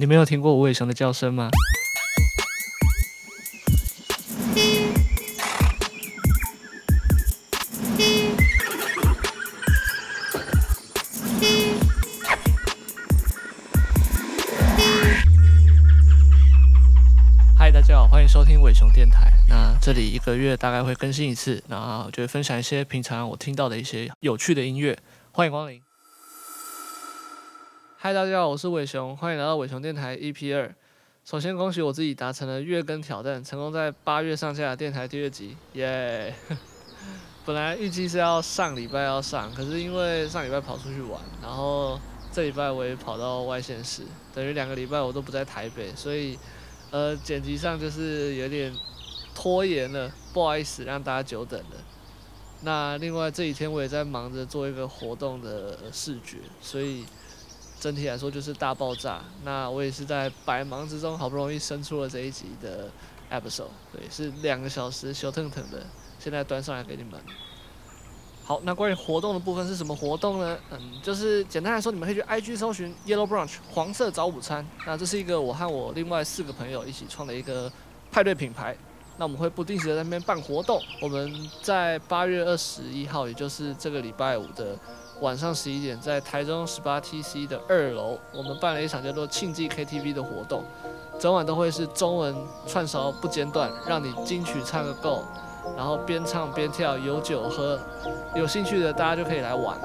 你没有听过五尾熊的叫声吗？嗨，大家好，欢迎收听尾熊电台。那这里一个月大概会更新一次，然后就分享一些平常我听到的一些有趣的音乐。欢迎光临。嗨，大家好，我是伟雄，欢迎来到伟雄电台 EP 二。首先，恭喜我自己达成了月更挑战，成功在八月上架电台第二集，耶！本来预计是要上礼拜要上，可是因为上礼拜跑出去玩，然后这礼拜我也跑到外县市，等于两个礼拜我都不在台北，所以呃，剪辑上就是有点拖延了，不好意思让大家久等了。那另外这几天我也在忙着做一个活动的视觉，所以。整体来说就是大爆炸。那我也是在百忙之中，好不容易生出了这一集的 episode，对，是两个小时小腾腾的，现在端上来给你们。好，那关于活动的部分是什么活动呢？嗯，就是简单来说，你们可以去 IG 搜寻 Yellow Branch 黄色早午餐。那这是一个我和我另外四个朋友一起创的一个派对品牌。那我们会不定时在那边办活动。我们在八月二十一号，也就是这个礼拜五的。晚上十一点，在台中十八 TC 的二楼，我们办了一场叫做庆记 KTV 的活动，整晚都会是中文串烧不间断，让你金曲唱个够，然后边唱边跳，有酒喝，有兴趣的大家就可以来玩。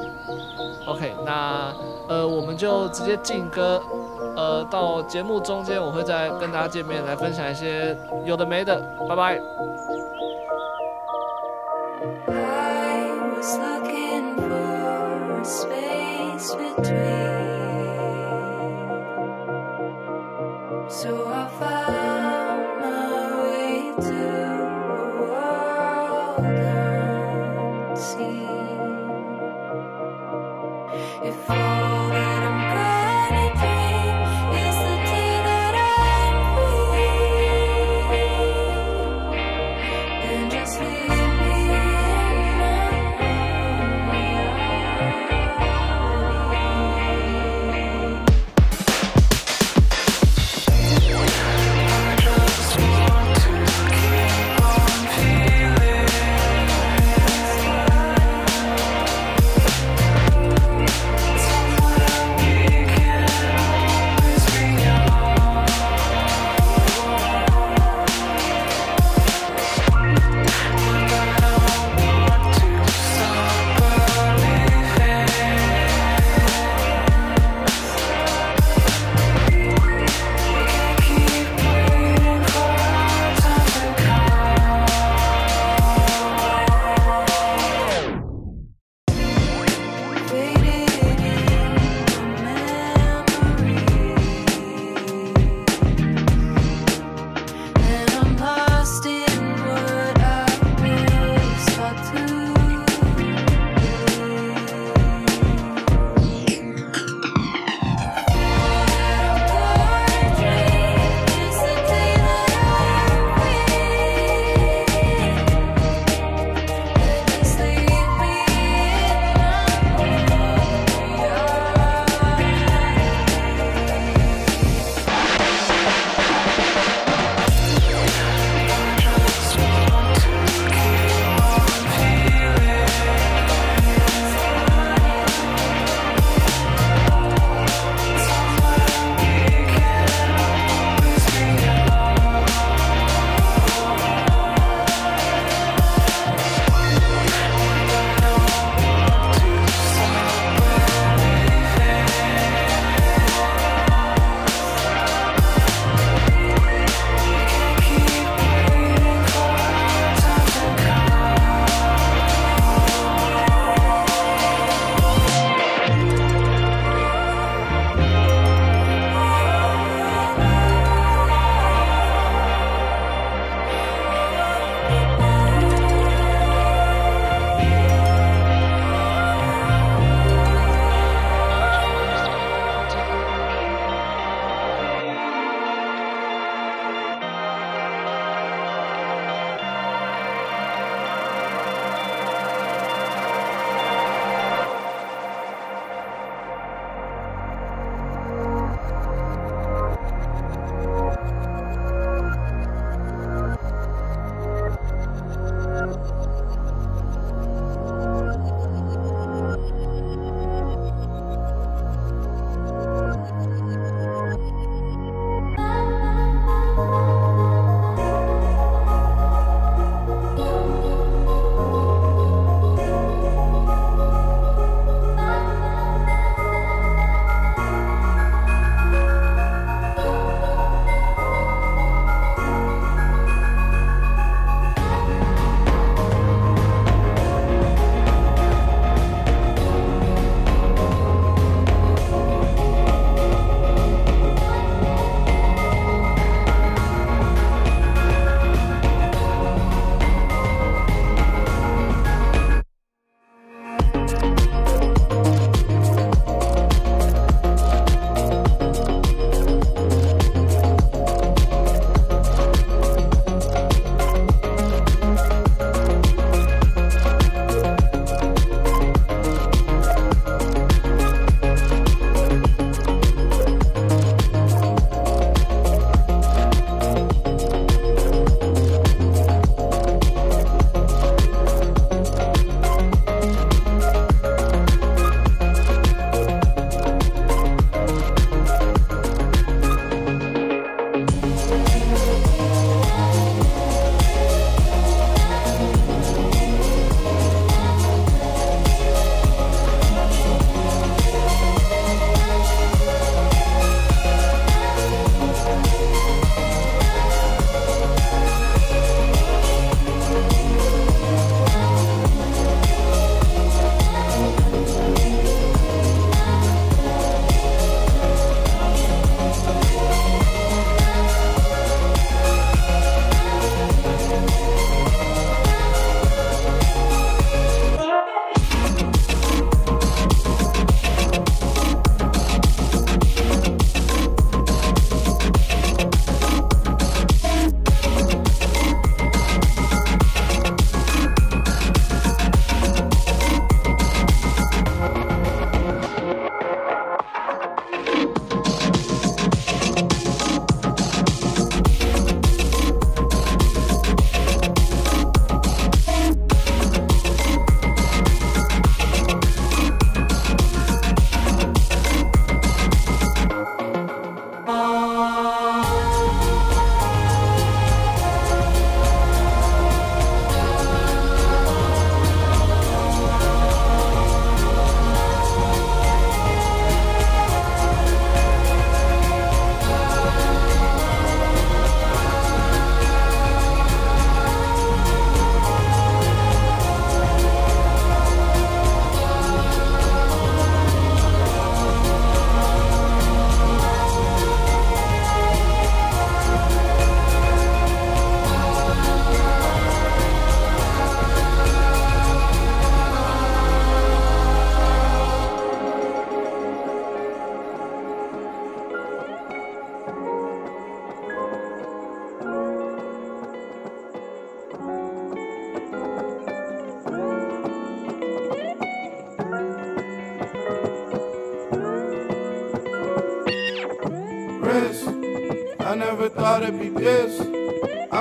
OK，那呃，我们就直接进歌，呃，到节目中间我会再跟大家见面，来分享一些有的没的，拜拜。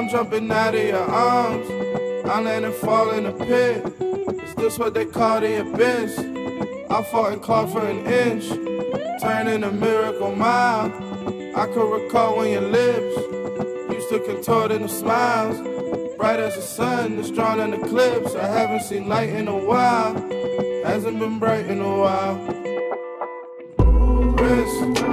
I'm jumping out of your arms. I land and fall in a pit. Is this what they call the abyss? I fought and clawed for an inch. Turning a miracle mile. I could recall when your lips used to contort into smiles. Bright as the sun that's drawn in the I haven't seen light in a while. Hasn't been bright in a while. Wrist.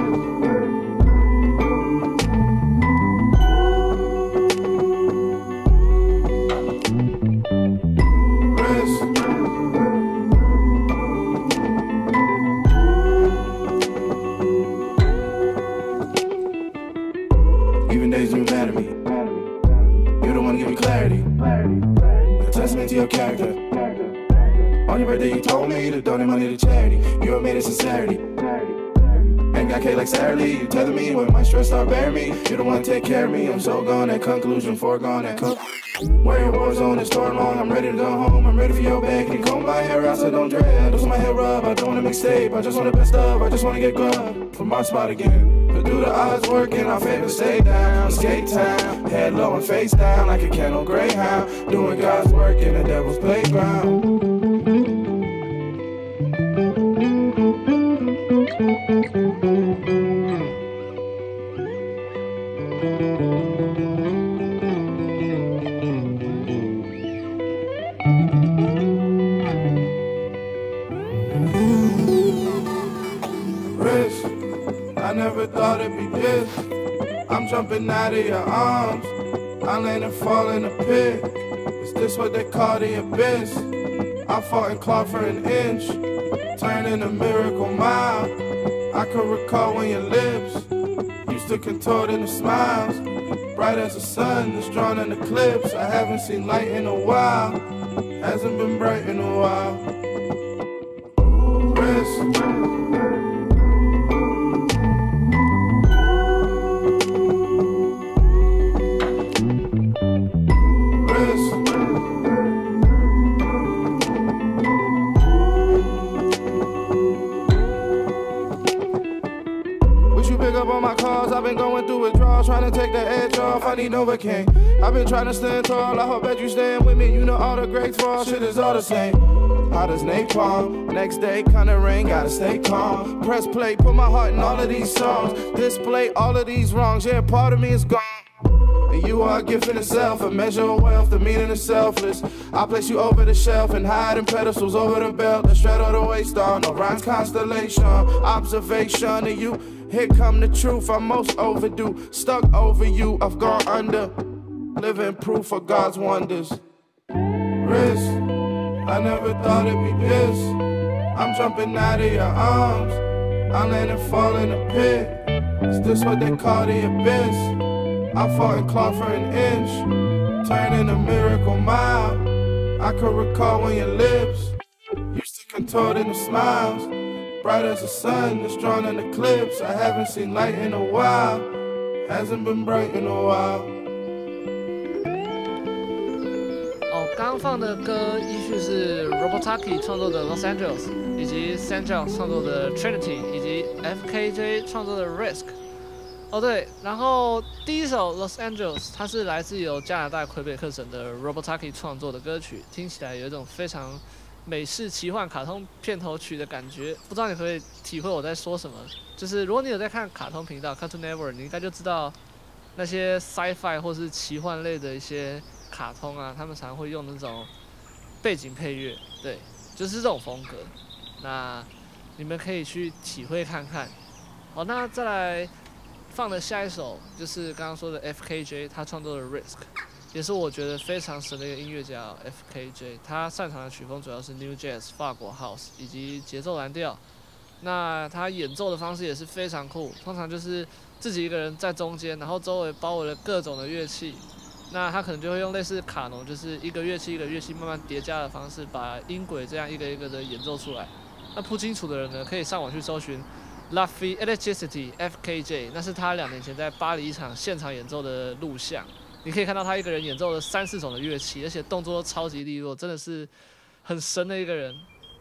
foregone your come. on war zone and storm I'm ready to go home. I'm ready for your bag. Can you comb my hair out so don't dread? Lose my hair up, I don't wanna mixtape. I just wanna best up, I just wanna get grub from my spot again. But do the odds work in our favor, stay down. Skate time, head low and face down like a kennel greyhound. Doing God's work in the devil's playground. fall in a pit. Is this what they call the abyss? I fought and clawed for an inch, turning a miracle mile. I can recall when your lips used to contort into smiles, bright as the sun that's drawn in the clips. I haven't seen light in a while, hasn't been bright in a while. been trying to stand tall. I hope that you stand with me. You know all the greats fall. Shit is all the same. Hot as napalm. Next day, kinda rain, gotta stay calm. Press play, put my heart in all of these songs. Display all of these wrongs. Yeah, part of me is gone. And you are a gift in itself, a measure of wealth, the meaning is selfless. I place you over the shelf and hide in pedestals over the belt, the shred of the waist on, Orion's constellation, observation of you. Here come the truth, I'm most overdue, stuck over you, I've gone under living proof of God's wonders. Risk, I never thought it'd be this. I'm jumping out of your arms, I land and fall in a pit. Is this what they call the abyss? I fought and clawed for an inch, turning a miracle mile. I could recall when your lips used to contort in a smiles. Bright as the sun that's drawn an eclipse. I haven't seen light in a while, hasn't been bright in a while. 刚放的歌依序是 r o b o t a k i 创作的 Los Angeles，以及 Sanjao 创作的 Trinity，以及 F K J 创作的 Risk。哦对，然后第一首 Los Angeles，它是来自由加拿大魁北克省的 r o b o t a k i 创作的歌曲，听起来有一种非常美式奇幻卡通片头曲的感觉。不知道你可以体会我在说什么？就是如果你有在看卡通频道 Cartoon Network，你应该就知道那些 sci-fi 或是奇幻类的一些。卡通啊，他们常会用那种背景配乐，对，就是这种风格。那你们可以去体会看看。好，那再来放的下一首就是刚刚说的 FKJ 他创作的 Risk，也是我觉得非常神的一个音乐家。FKJ 他擅长的曲风主要是 New Jazz、法国 House 以及节奏蓝调。那他演奏的方式也是非常酷，通常就是自己一个人在中间，然后周围包围了各种的乐器。那他可能就会用类似卡农，就是一个乐器一个乐器慢慢叠加的方式，把音轨这样一个一个的演奏出来。那不清楚的人呢，可以上网去搜寻 La f f e e l e c t r i c i t y F K J，那是他两年前在巴黎一场现场演奏的录像。你可以看到他一个人演奏了三四种的乐器，而且动作都超级利落，真的是很神的一个人。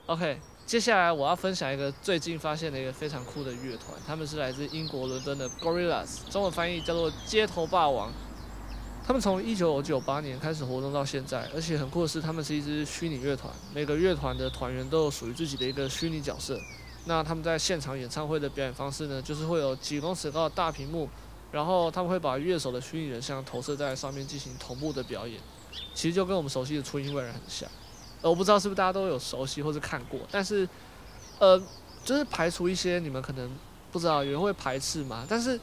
OK，接下来我要分享一个最近发现的一个非常酷的乐团，他们是来自英国伦敦的 Gorillas，中文翻译叫做街头霸王。他们从一九九八年开始活动到现在，而且很酷的是，他们是一支虚拟乐团，每个乐团的团员都有属于自己的一个虚拟角色。那他们在现场演唱会的表演方式呢，就是会有几公尺高的大屏幕，然后他们会把乐手的虚拟人像投射在上面进行同步的表演。其实就跟我们熟悉的初音未来很像，我不知道是不是大家都有熟悉或是看过，但是呃，就是排除一些你们可能不知道有人会排斥嘛，但是。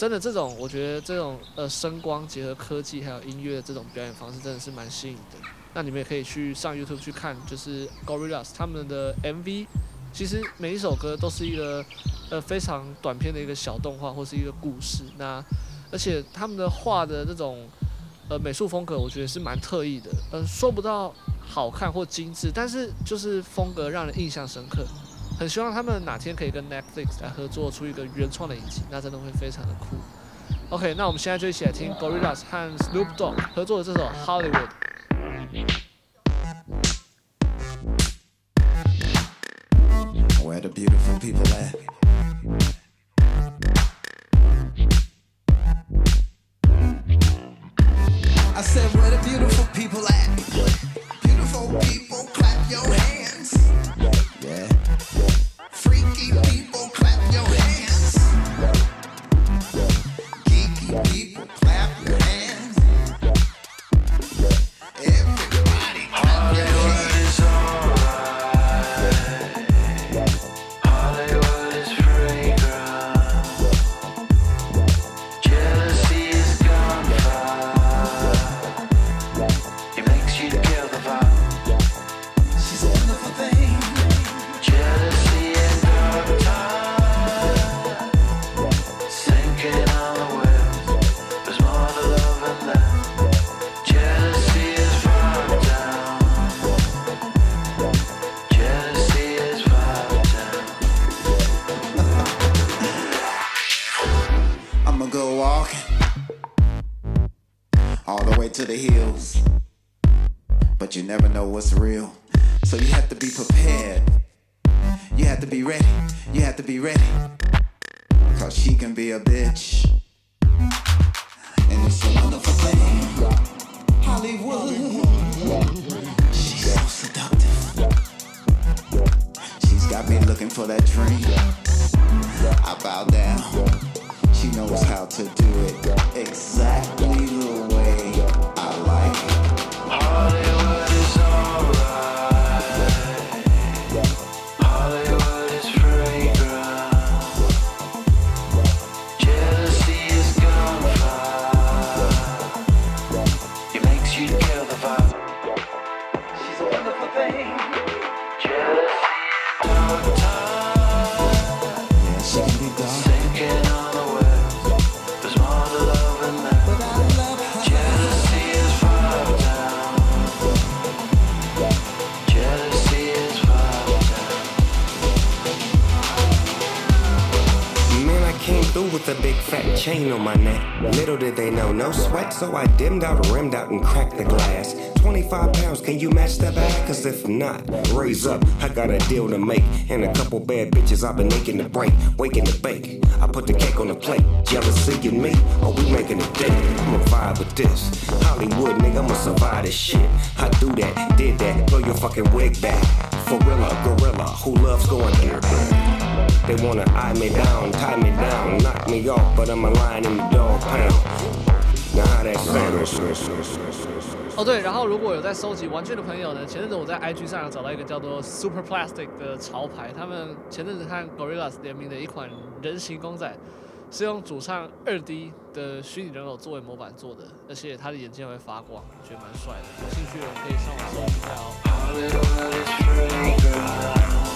真的，这种我觉得这种呃声光结合科技还有音乐的这种表演方式，真的是蛮吸引的。那你们也可以去上 YouTube 去看，就是 Gorillaz 他们的 MV，其实每一首歌都是一个呃非常短片的一个小动画或是一个故事。那而且他们的画的那种呃美术风格，我觉得是蛮特异的。嗯，说不到好看或精致，但是就是风格让人印象深刻。很希望他们哪天可以跟 Netflix 来合作出一个原创的影集，那真的会非常的酷。OK，那我们现在就一起来听 Gorillaz 和 Snoop Dogg 合作的这首 Hollywood。people. real. So you have to be prepared. You have to be ready. You have to be ready. Cause she can be a bitch. And it's a wonderful thing. Hollywood. She's so seductive. She's got me looking for that dream. I bow down. She knows how to do it exactly the way. big fat chain on my neck. Little did they know, no sweat, so I dimmed out, rimmed out, and cracked the glass. 25 pounds, can you match that bag? Cause if not, raise up, I got a deal to make. And a couple bad bitches I've been aching to break, waking to bake. I put the cake on the plate, jealousy and me, oh, we making a date. I'ma vibe with this. Hollywood, nigga, I'ma survive this shit. I do that, did that, Throw your fucking wig back. For real, gorilla, who loves going here. 哦对，然后如果有在收集玩具的朋友呢，前阵子我在 IG 上找到一个叫做 Super Plastic 的潮牌，他们前阵子和 Gorillas 联名的一款人形公仔，是用主唱二 D 的虚拟人偶作为模板做的，而且他的眼睛会发光，觉得蛮帅的，有兴趣的可以上网搜一下。哦。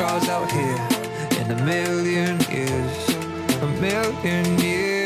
crowds out here in a million years, a million years.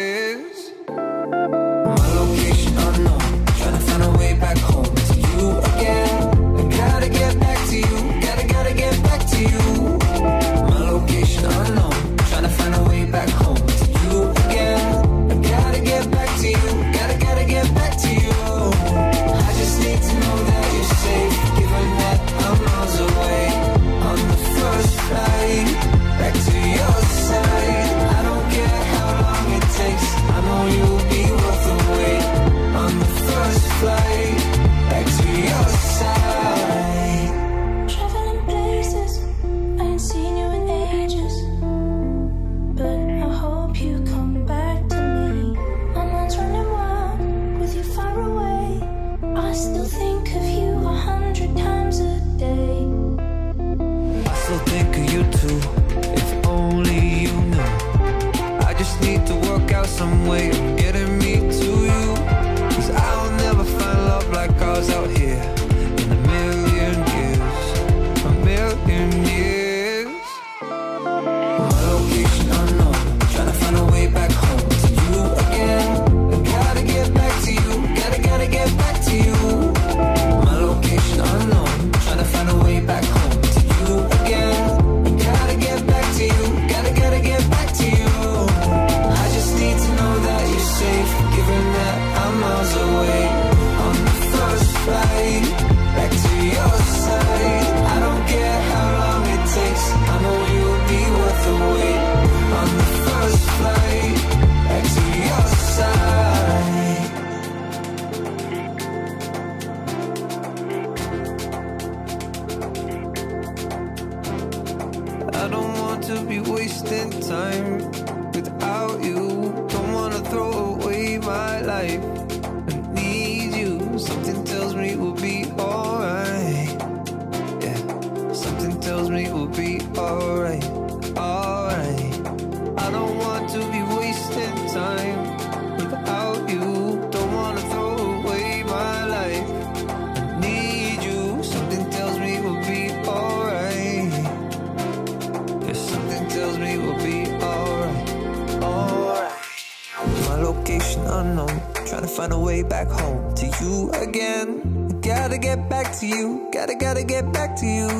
find a way back home to you again. Gotta get back to you, gotta, gotta get back to you.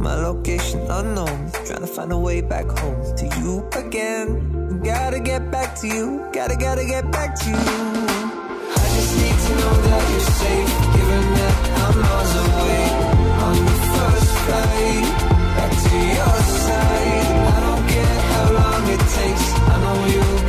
My location unknown, trying to find a way back home to you again. Gotta get back to you, gotta, gotta get back to you. I just need to know that you're safe, given that I'm miles away on the first flight back to your side. I don't care how long it takes, I know you.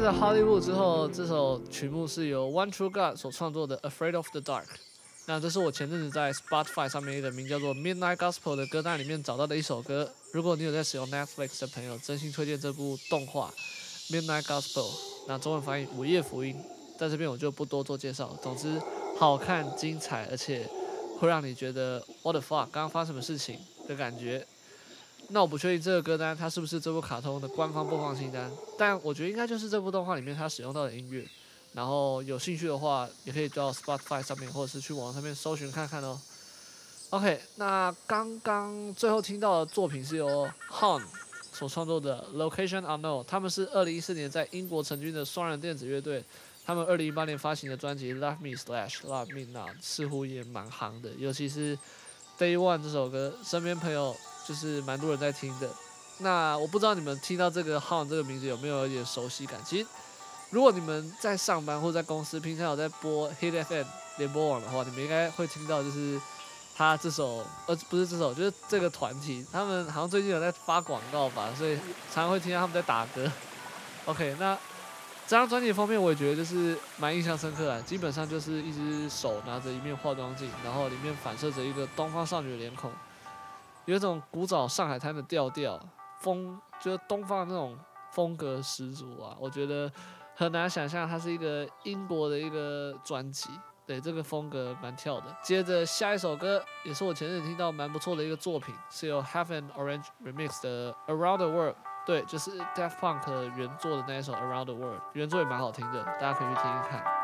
接着《Hollywood》之后，这首曲目是由 One True God 所创作的《Afraid of the Dark》。那这是我前阵子在 Spotify 上面一个名叫做《Midnight Gospel》的歌单里面找到的一首歌。如果你有在使用 Netflix 的朋友，真心推荐这部动画《Midnight Gospel》。那中文翻译《午夜福音》，在这边我就不多做介绍。总之，好看、精彩，而且会让你觉得 “What the fuck” 刚刚发生什么事情的感觉。那我不确定这个歌单它是不是这部卡通的官方播放清单，但我觉得应该就是这部动画里面它使用到的音乐。然后有兴趣的话，也可以到 Spotify 上面，或者是去网上面搜寻看看哦。OK，那刚刚最后听到的作品是由 Hon 所创作的《Location Unknown》，他们是二零一四年在英国成军的双人电子乐队。他们二零一八年发行的专辑《Love Me Slash Love Me》Now》似乎也蛮夯的，尤其是《Day One》这首歌，身边朋友。就是蛮多人在听的，那我不知道你们听到这个号这个名字有没有一点熟悉感？其实如果你们在上班或在公司，平常有在播 Hit FM 联播网的话，你们应该会听到，就是他这首，呃，不是这首，就是这个团体，他们好像最近有在发广告吧，所以常常会听到他们在打歌。OK，那这张专辑封面我也觉得就是蛮印象深刻的，基本上就是一只手拿着一面化妆镜，然后里面反射着一个东方少女的脸孔。有一种古早上海滩的调调，风就是东方那种风格十足啊！我觉得很难想象它是一个英国的一个专辑。对，这个风格蛮跳的。接着下一首歌也是我前阵听到蛮不错的一个作品，是由 Half a n Orange Remix 的 Around the World。对，就是 Def Funk 原作的那一首 Around the World，原作也蛮好听的，大家可以去听一看。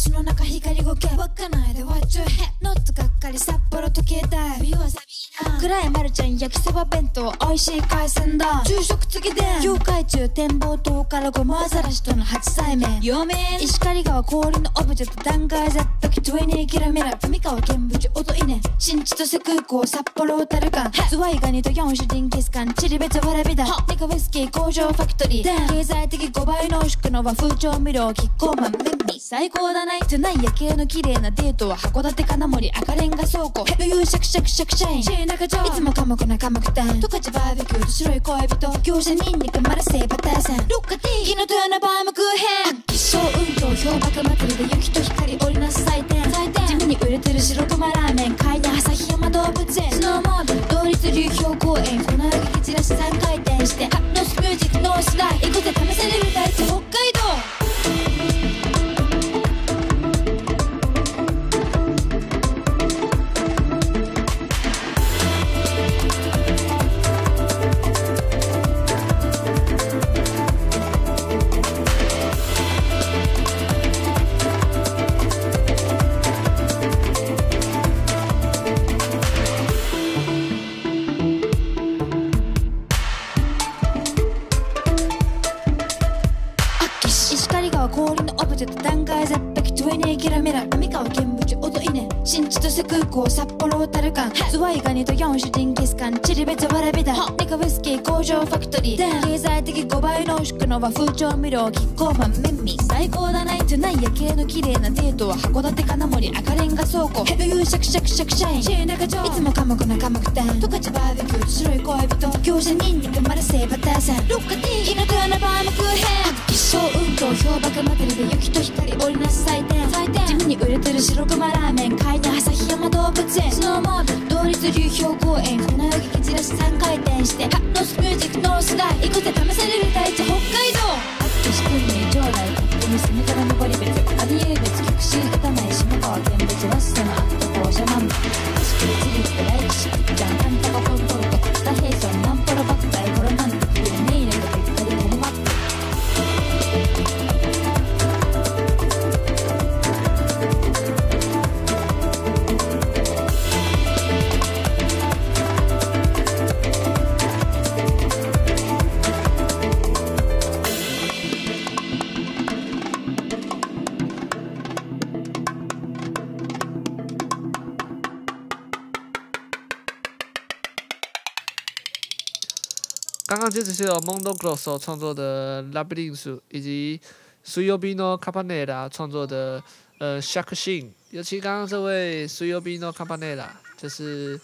話の中光ごけで w a t your head ノットがっかりさっちゃん焼きそば弁当美味しい海鮮だ昼食付きで業界中展望塔からゴマアザラシとの初対面陽石狩川氷のオブジェト断崖絶壁トゥエニーキラメラ富川県部長音稲新千歳空港札幌小樽間ズワイガニと4種ジンギスカンチリベツわらびだニカウイスキー工場ファクトリーで経済的5倍濃縮の和風調味料キッコーマン便利最高だないトゥナイ夜景の綺麗なデートは函館金森赤レンガ倉庫余裕シャクシャクシャクシャインいつも科目仲間くて十勝バーベキューと白い恋人業者ニンニクマルセイバターセンルッカティギノトゥのバームクーヘン気象運動氷まくりで雪と光織りなす祭典祭典地味に売れてる白まラーメン階朝旭山動物園スノーモード同率流氷公園この雪散らし3回転してカッノスミュージックノースライ行くぜ試せる体地北海道 Ne gira mira, mi kalkim. 新千歳空港札幌タ樽館ズワイガニと4種ジンギスカンチリベツわらびだネカウイスキー工場ファクトリー経済的5倍濃縮の和風調味料キッコーマンメンミ最高だないとない夜景の綺麗なデートは函館金森赤レンガ倉庫ヘビーシャクシャクシャクシャインシェーナカいつも寡黙な寡黙店十勝バーベキュー白い恋人業者ニンニクマルセイバターセンロッカティーヒナトラナバームクーヘン発揮小運動氷バカまくりで雪と光織りなす祭典祭典地味にてる白熊ラーメン階段旭山動物園スノーモード同率流氷公園粉雪蹴散らし3回転してハッノスミュージックノースダイ行くぜ試される大地北海道あっと仕組み将来勝に攻めから登り別アディエーベツ曲シー这是由 Mondo Grosso 创作的《Labyrinth》以及 s u y b i n o c a p a n e l a 创作的《呃 Shark s h i n 尤其刚刚这位 s u y b i n o c a p a n e l a 就是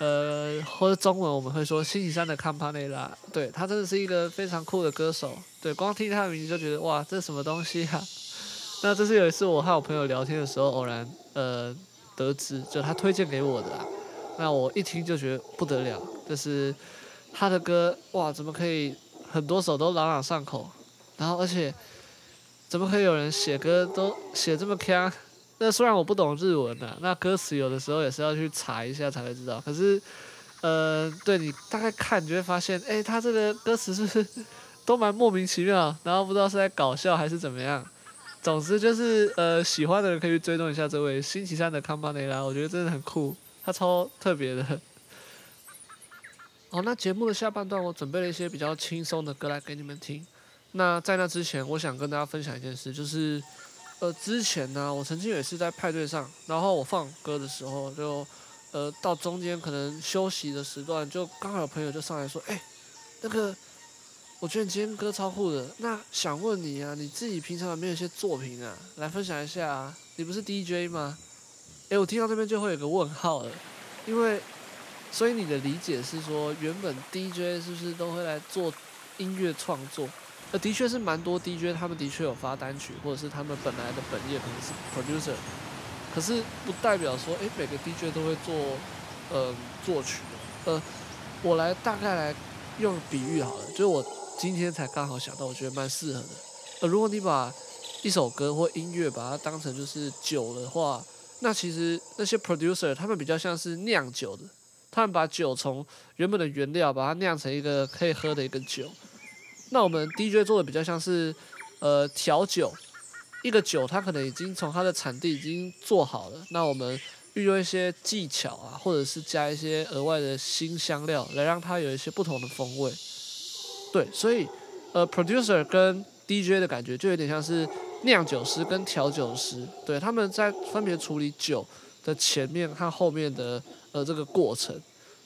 呃或者中文我们会说《星期三的 c a p a n e l a 对他真的是一个非常酷的歌手，对，光听他的名字就觉得哇，这是什么东西啊？那这是有一次我和我朋友聊天的时候偶然呃得知，就他推荐给我的，那我一听就觉得不得了，就是。他的歌哇，怎么可以很多首都朗朗上口？然后而且，怎么可以有人写歌都写这么 c 那虽然我不懂日文的，那歌词有的时候也是要去查一下才会知道。可是，呃，对你大概看，你就会发现，哎，他这个歌词是都蛮莫名其妙，然后不知道是在搞笑还是怎么样。总之就是，呃，喜欢的人可以去追踪一下这位星期三的康巴内拉，我觉得真的很酷，他超特别的。哦，那节目的下半段，我准备了一些比较轻松的歌来给你们听。那在那之前，我想跟大家分享一件事，就是，呃，之前呢，我曾经也是在派对上，然后我放歌的时候，就，呃，到中间可能休息的时段，就刚好有朋友就上来说，哎，那个，我觉得你今天歌超酷的，那想问你啊，你自己平常有没有一些作品啊，来分享一下？啊？你不是 DJ 吗？哎，我听到这边就会有个问号了，因为。所以你的理解是说，原本 DJ 是不是都会来做音乐创作？呃，的确是蛮多 DJ，他们的确有发单曲，或者是他们本来的本业可能是 producer。可是不代表说，哎，每个 DJ 都会做呃作曲呃，我来大概来用比喻好了，就是我今天才刚好想到，我觉得蛮适合的。呃，如果你把一首歌或音乐把它当成就是酒的话，那其实那些 producer 他们比较像是酿酒的。他们把酒从原本的原料，把它酿成一个可以喝的一个酒。那我们 DJ 做的比较像是，呃，调酒。一个酒它可能已经从它的产地已经做好了，那我们运用一些技巧啊，或者是加一些额外的新香料，来让它有一些不同的风味。对，所以，呃，producer 跟 DJ 的感觉就有点像是酿酒师跟调酒师，对，他们在分别处理酒。的前面和后面的呃这个过程，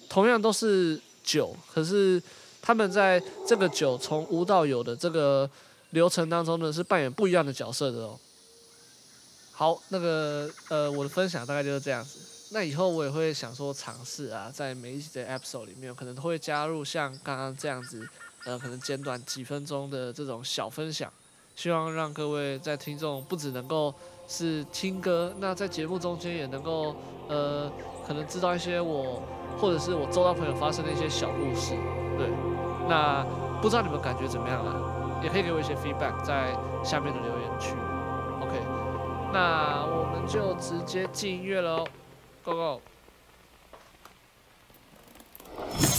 同样都是酒，可是他们在这个酒从无到有的这个流程当中呢，是扮演不一样的角色的哦。好，那个呃我的分享大概就是这样子，那以后我也会想说尝试啊，在每一集的 episode 里面，可能会加入像刚刚这样子，呃可能简短几分钟的这种小分享。希望让各位在听众不只能够是听歌，那在节目中间也能够，呃，可能知道一些我或者是我周遭朋友发生的一些小故事，对。那不知道你们感觉怎么样啊？也可以给我一些 feedback 在下面的留言区。OK，那我们就直接进音乐喽，Go Go。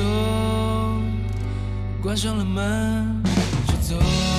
就关上了门，就走。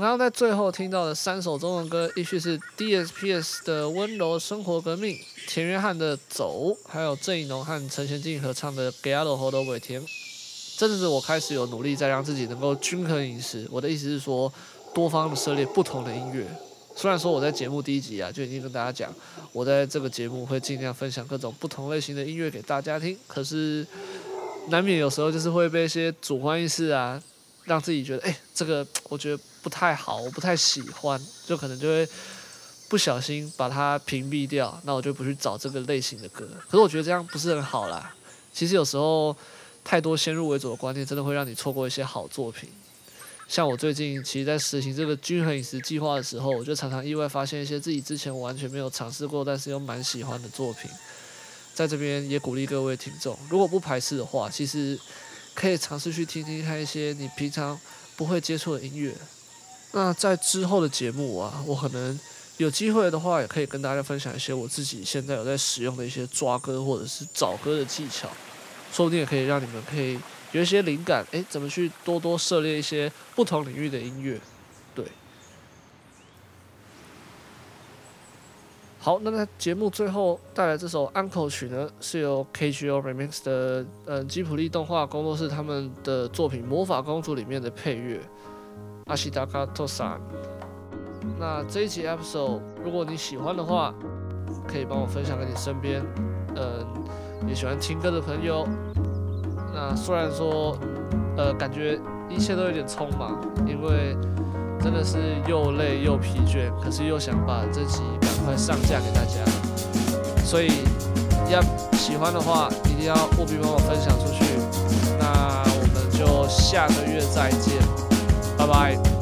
刚刚在最后听到的三首中文歌，一曲是 DSPS 的温柔生活革命，田约翰的走，还有郑伊农和陈贤进合唱的《Gallo Holo》尾田。就是我开始有努力在让自己能够均衡饮食。我的意思是说，多方的涉猎不同的音乐。虽然说我在节目第一集啊就已经跟大家讲，我在这个节目会尽量分享各种不同类型的音乐给大家听，可是难免有时候就是会被一些主观意识啊。让自己觉得，哎，这个我觉得不太好，我不太喜欢，就可能就会不小心把它屏蔽掉。那我就不去找这个类型的歌。可是我觉得这样不是很好啦。其实有时候太多先入为主的观念，真的会让你错过一些好作品。像我最近其实在实行这个均衡饮食计划的时候，我就常常意外发现一些自己之前完全没有尝试过，但是又蛮喜欢的作品。在这边也鼓励各位听众，如果不排斥的话，其实。可以尝试去听听看一些你平常不会接触的音乐。那在之后的节目啊，我可能有机会的话，也可以跟大家分享一些我自己现在有在使用的一些抓歌或者是找歌的技巧，说不定也可以让你们可以有一些灵感。诶，怎么去多多涉猎一些不同领域的音乐？好，那在节目最后带来这首 Uncle》曲呢，是由 k g o Remix 的嗯吉普力动画工作室他们的作品《魔法公主》里面的配乐阿西达卡托萨。那这一集 episode 如果你喜欢的话，可以帮我分享给你身边，嗯，也喜欢听歌的朋友。那虽然说，呃，感觉一切都有点匆忙，因为。真的是又累又疲倦，可是又想把这集赶快上架给大家，所以，要喜欢的话，一定要务必帮我分享出去。那我们就下个月再见，拜拜。